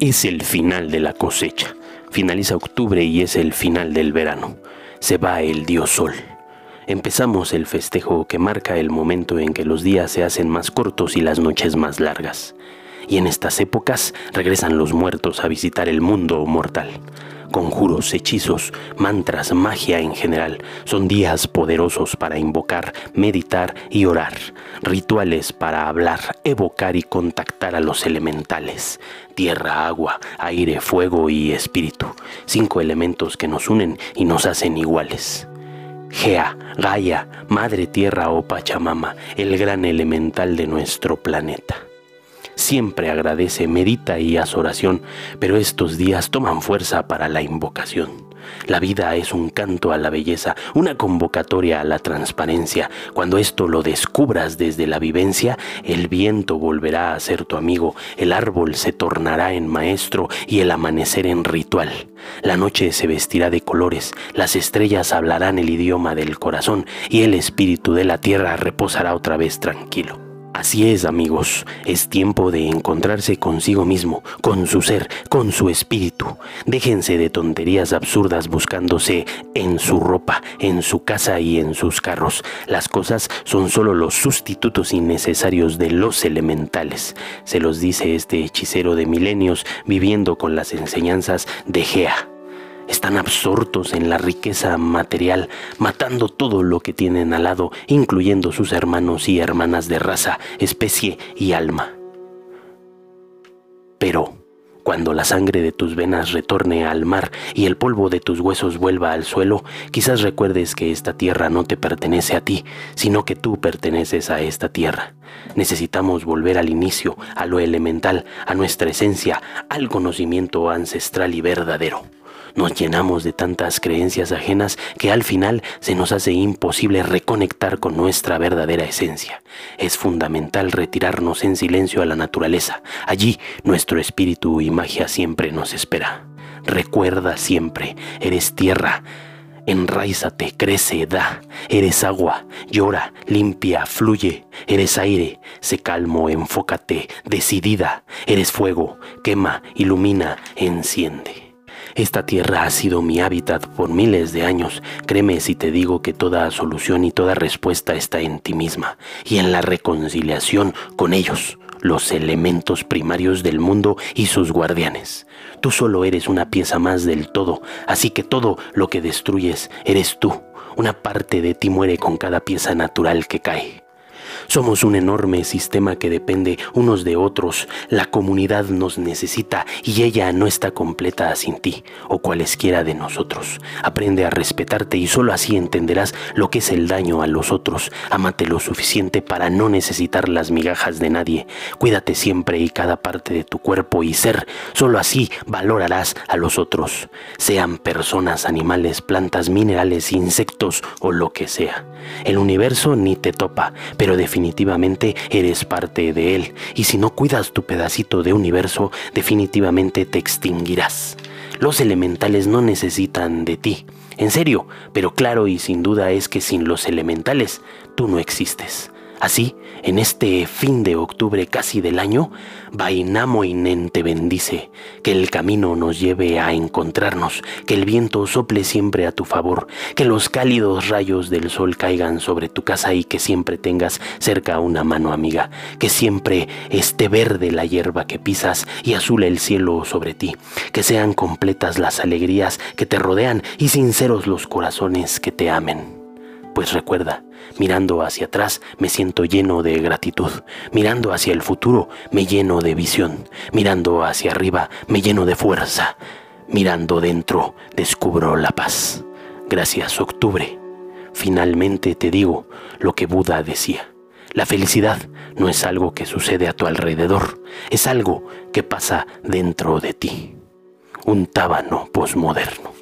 Es el final de la cosecha. Finaliza octubre y es el final del verano. Se va el dios sol. Empezamos el festejo que marca el momento en que los días se hacen más cortos y las noches más largas. Y en estas épocas regresan los muertos a visitar el mundo mortal conjuros, hechizos, mantras, magia en general. Son días poderosos para invocar, meditar y orar. Rituales para hablar, evocar y contactar a los elementales. Tierra, agua, aire, fuego y espíritu. Cinco elementos que nos unen y nos hacen iguales. Gea, Gaia, Madre Tierra o Pachamama, el gran elemental de nuestro planeta siempre agradece, medita y hace oración, pero estos días toman fuerza para la invocación. La vida es un canto a la belleza, una convocatoria a la transparencia. Cuando esto lo descubras desde la vivencia, el viento volverá a ser tu amigo, el árbol se tornará en maestro y el amanecer en ritual. La noche se vestirá de colores, las estrellas hablarán el idioma del corazón y el espíritu de la tierra reposará otra vez tranquilo. Así es, amigos, es tiempo de encontrarse consigo mismo, con su ser, con su espíritu. Déjense de tonterías absurdas buscándose en su ropa, en su casa y en sus carros. Las cosas son solo los sustitutos innecesarios de los elementales. Se los dice este hechicero de milenios viviendo con las enseñanzas de Gea. Están absortos en la riqueza material, matando todo lo que tienen al lado, incluyendo sus hermanos y hermanas de raza, especie y alma. Pero, cuando la sangre de tus venas retorne al mar y el polvo de tus huesos vuelva al suelo, quizás recuerdes que esta tierra no te pertenece a ti, sino que tú perteneces a esta tierra. Necesitamos volver al inicio, a lo elemental, a nuestra esencia, al conocimiento ancestral y verdadero. Nos llenamos de tantas creencias ajenas que al final se nos hace imposible reconectar con nuestra verdadera esencia. Es fundamental retirarnos en silencio a la naturaleza. Allí nuestro espíritu y magia siempre nos espera. Recuerda siempre, eres tierra. Enraízate, crece, da. Eres agua, llora, limpia, fluye. Eres aire, se calmo, enfócate, decidida. Eres fuego, quema, ilumina, enciende. Esta tierra ha sido mi hábitat por miles de años. Créeme si te digo que toda solución y toda respuesta está en ti misma y en la reconciliación con ellos, los elementos primarios del mundo y sus guardianes. Tú solo eres una pieza más del todo, así que todo lo que destruyes eres tú. Una parte de ti muere con cada pieza natural que cae. Somos un enorme sistema que depende unos de otros. La comunidad nos necesita y ella no está completa sin ti o cualesquiera de nosotros. Aprende a respetarte y solo así entenderás lo que es el daño a los otros. Amate lo suficiente para no necesitar las migajas de nadie. Cuídate siempre y cada parte de tu cuerpo y ser. Solo así valorarás a los otros. Sean personas, animales, plantas, minerales, insectos o lo que sea. El universo ni te topa, pero definitivamente definitivamente eres parte de él. Y si no cuidas tu pedacito de universo, definitivamente te extinguirás. Los elementales no necesitan de ti. En serio, pero claro y sin duda es que sin los elementales tú no existes. Así, en este fin de octubre casi del año, Vainamoinen te bendice, que el camino nos lleve a encontrarnos, que el viento sople siempre a tu favor, que los cálidos rayos del sol caigan sobre tu casa y que siempre tengas cerca una mano amiga, que siempre esté verde la hierba que pisas y azul el cielo sobre ti, que sean completas las alegrías que te rodean y sinceros los corazones que te amen. Pues recuerda, mirando hacia atrás me siento lleno de gratitud, mirando hacia el futuro me lleno de visión, mirando hacia arriba me lleno de fuerza, mirando dentro descubro la paz. Gracias, octubre. Finalmente te digo lo que Buda decía. La felicidad no es algo que sucede a tu alrededor, es algo que pasa dentro de ti. Un tábano posmoderno.